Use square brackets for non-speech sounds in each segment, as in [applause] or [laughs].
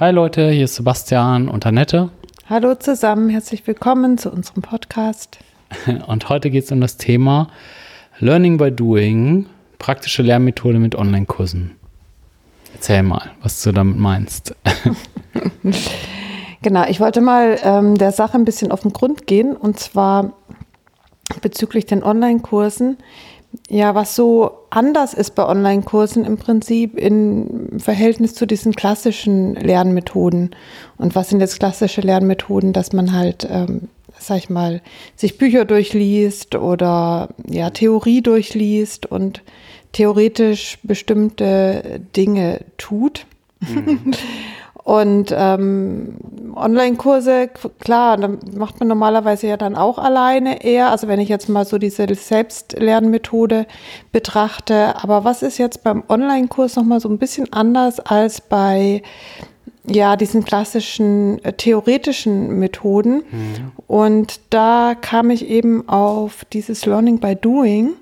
Hi Leute, hier ist Sebastian und Annette. Hallo zusammen, herzlich willkommen zu unserem Podcast. [laughs] Und heute geht es um das Thema Learning by Doing, praktische Lernmethode mit Online-Kursen. Erzähl mal, was du damit meinst. [laughs] genau, ich wollte mal ähm, der Sache ein bisschen auf den Grund gehen und zwar bezüglich den Online-Kursen. Ja, was so anders ist bei Online-Kursen im Prinzip im Verhältnis zu diesen klassischen Lernmethoden. Und was sind jetzt klassische Lernmethoden, dass man halt, ähm, sag ich mal, sich Bücher durchliest oder ja, Theorie durchliest und theoretisch bestimmte Dinge tut. Mhm. [laughs] Und ähm, Online-Kurse, klar, macht man normalerweise ja dann auch alleine eher. Also wenn ich jetzt mal so diese Selbstlernmethode betrachte. Aber was ist jetzt beim Online-Kurs nochmal so ein bisschen anders als bei ja, diesen klassischen äh, theoretischen Methoden? Mhm. Und da kam ich eben auf dieses Learning by Doing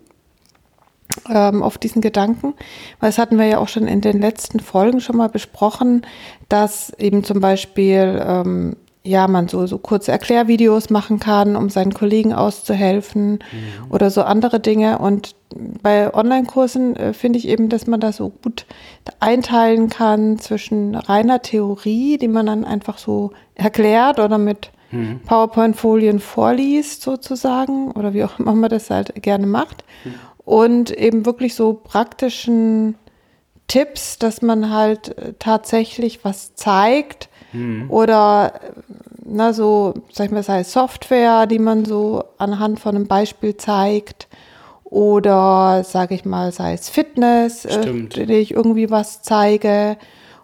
ähm, auf diesen Gedanken, weil das hatten wir ja auch schon in den letzten Folgen schon mal besprochen, dass eben zum Beispiel ähm, ja man so so kurze Erklärvideos machen kann, um seinen Kollegen auszuhelfen mhm. oder so andere Dinge. Und bei Online-Kursen äh, finde ich eben, dass man da so gut einteilen kann zwischen reiner Theorie, die man dann einfach so erklärt oder mit mhm. PowerPoint-Folien vorliest sozusagen oder wie auch immer man das halt gerne macht. Mhm und eben wirklich so praktischen Tipps, dass man halt äh, tatsächlich was zeigt mhm. oder äh, na so, sag ich mal, sei es Software, die man so anhand von einem Beispiel zeigt oder sage ich mal, sei es Fitness, äh, die ich irgendwie was zeige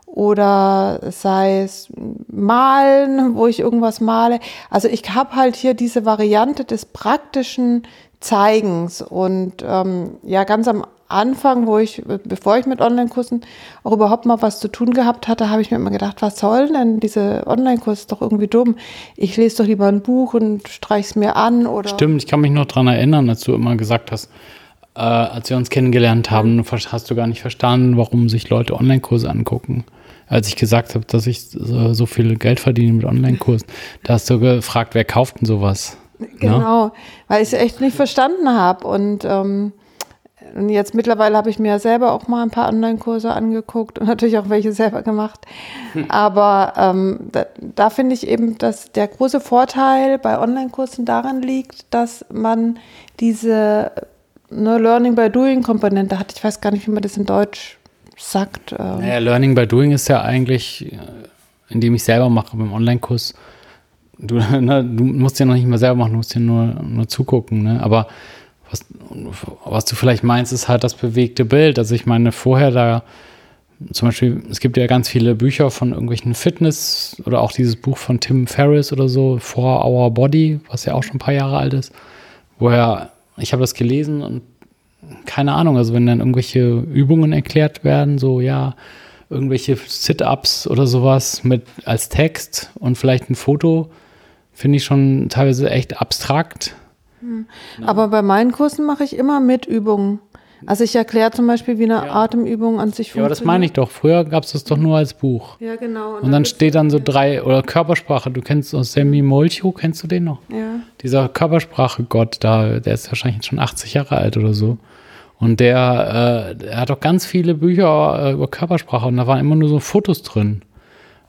oder sei es Malen, wo ich irgendwas male. Also ich habe halt hier diese Variante des praktischen Zeigens. Und ähm, ja, ganz am Anfang, wo ich, bevor ich mit Online-Kursen auch überhaupt mal was zu tun gehabt hatte, habe ich mir immer gedacht, was soll denn diese Online-Kurs? Ist doch irgendwie dumm. Ich lese doch lieber ein Buch und streiche es mir an oder. Stimmt, ich kann mich noch daran erinnern, als du immer gesagt hast, äh, als wir uns kennengelernt haben, hast du gar nicht verstanden, warum sich Leute Online-Kurse angucken. Als ich gesagt habe, dass ich so viel Geld verdiene mit Online-Kursen, da hast du gefragt, wer kauft denn sowas? Ne? Genau, weil ich es echt nicht verstanden habe. Und, ähm, und jetzt mittlerweile habe ich mir ja selber auch mal ein paar Online-Kurse angeguckt und natürlich auch welche selber gemacht. Hm. Aber ähm, da, da finde ich eben, dass der große Vorteil bei Online-Kursen daran liegt, dass man diese ne, Learning by Doing-Komponente hat. Ich weiß gar nicht, wie man das in Deutsch sagt. Ähm. Naja, Learning by Doing ist ja eigentlich, äh, indem ich selber mache beim Online-Kurs, Du, ne, du musst ja noch nicht mal selber machen, du musst ja nur, nur zugucken. Ne? Aber was, was du vielleicht meinst, ist halt das bewegte Bild. Also ich meine, vorher da, zum Beispiel, es gibt ja ganz viele Bücher von irgendwelchen Fitness oder auch dieses Buch von Tim Ferriss oder so, For Our Body, was ja auch schon ein paar Jahre alt ist, woher, ich habe das gelesen und keine Ahnung, also wenn dann irgendwelche Übungen erklärt werden, so ja, irgendwelche Sit-Ups oder sowas mit als Text und vielleicht ein Foto, finde ich schon teilweise echt abstrakt. Hm. Aber bei meinen Kursen mache ich immer mit Übungen. Also ich erkläre zum Beispiel, wie eine ja. Atemübung an sich funktioniert. Ja, aber das meine ich doch. Früher gab es das doch nur als Buch. Ja, genau. Und, und dann steht dann so drei, oder Körpersprache, du kennst so Sammy Molcho, kennst du den noch? Ja. Dieser Körpersprache-Gott da, der ist wahrscheinlich schon 80 Jahre alt oder so. Und der, äh, er hat auch ganz viele Bücher äh, über Körpersprache und da waren immer nur so Fotos drin.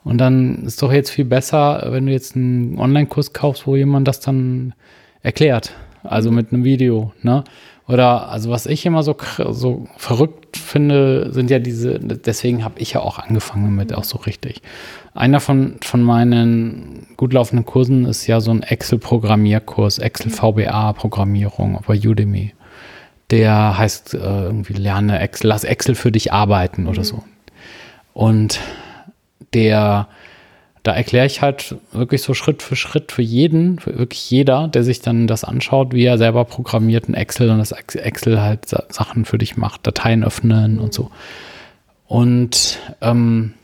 Und dann ist doch jetzt viel besser, wenn du jetzt einen Online-Kurs kaufst, wo jemand das dann erklärt. Also mit einem Video, ne? Oder, also was ich immer so, so verrückt finde, sind ja diese, deswegen habe ich ja auch angefangen damit, auch so richtig. Einer von, von meinen gut laufenden Kursen ist ja so ein Excel-Programmierkurs, Excel-VBA-Programmierung bei Udemy. Der heißt äh, irgendwie Lerne Excel, lass Excel für dich arbeiten oder so. Und der, da erkläre ich halt wirklich so Schritt für Schritt für jeden, für wirklich jeder, der sich dann das anschaut, wie er selber programmiert in Excel und das Excel halt Sachen für dich macht, Dateien öffnen und so. Und ähm,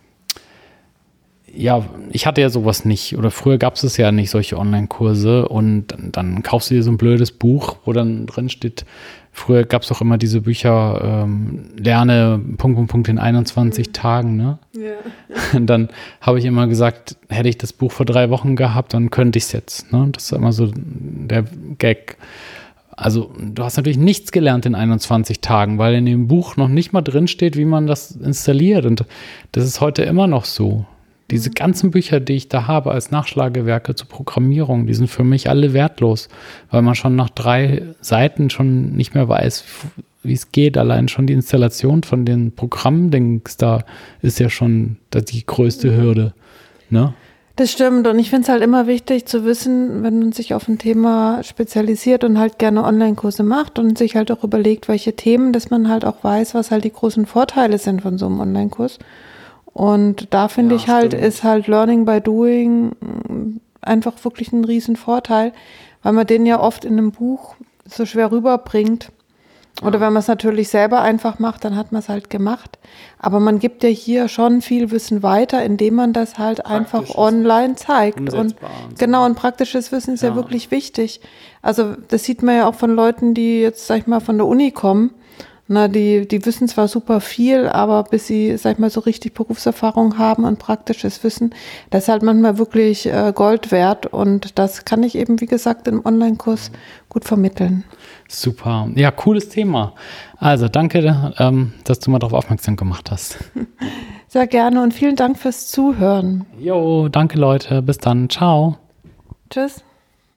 ja, ich hatte ja sowas nicht oder früher gab es ja nicht, solche Online-Kurse und dann, dann, kaufst du dir so ein blödes Buch, wo dann drin steht, früher gab es auch immer diese Bücher, ähm, lerne Punkt, Punkt, Punkt in 21 mhm. Tagen, ne? [laughs] Dann habe ich immer gesagt, hätte ich das Buch vor drei Wochen gehabt, dann könnte ich es jetzt, ne? Das ist immer so der Gag. Also du hast natürlich nichts gelernt in 21 Tagen, weil in dem Buch noch nicht mal drin steht, wie man das installiert. Und das ist heute immer noch so. Diese ganzen Bücher, die ich da habe als Nachschlagewerke zur Programmierung, die sind für mich alle wertlos, weil man schon nach drei Seiten schon nicht mehr weiß, wie es geht. Allein schon die Installation von den Programmdings da ist ja schon die größte Hürde. Ne? Das stimmt. Und ich finde es halt immer wichtig zu wissen, wenn man sich auf ein Thema spezialisiert und halt gerne Online-Kurse macht und sich halt auch überlegt, welche Themen, dass man halt auch weiß, was halt die großen Vorteile sind von so einem Online-Kurs. Und da finde ja, ich halt, stimmt. ist halt Learning by Doing einfach wirklich ein Riesenvorteil, weil man den ja oft in einem Buch so schwer rüberbringt. Oder wenn man es natürlich selber einfach macht, dann hat man es halt gemacht. Aber man gibt ja hier schon viel Wissen weiter, indem man das halt einfach online zeigt. Und, und genau, und praktisches Wissen ist ja. ja wirklich wichtig. Also das sieht man ja auch von Leuten, die jetzt, sag ich mal, von der Uni kommen na, die, die wissen zwar super viel, aber bis sie, sag ich mal, so richtig Berufserfahrung haben und praktisches Wissen, das ist halt manchmal wirklich äh, Gold wert und das kann ich eben, wie gesagt, im Online-Kurs gut vermitteln. Super. Ja, cooles Thema. Also danke, ähm, dass du mal darauf aufmerksam gemacht hast. [laughs] Sehr gerne und vielen Dank fürs Zuhören. Jo, danke Leute. Bis dann. Ciao. Tschüss.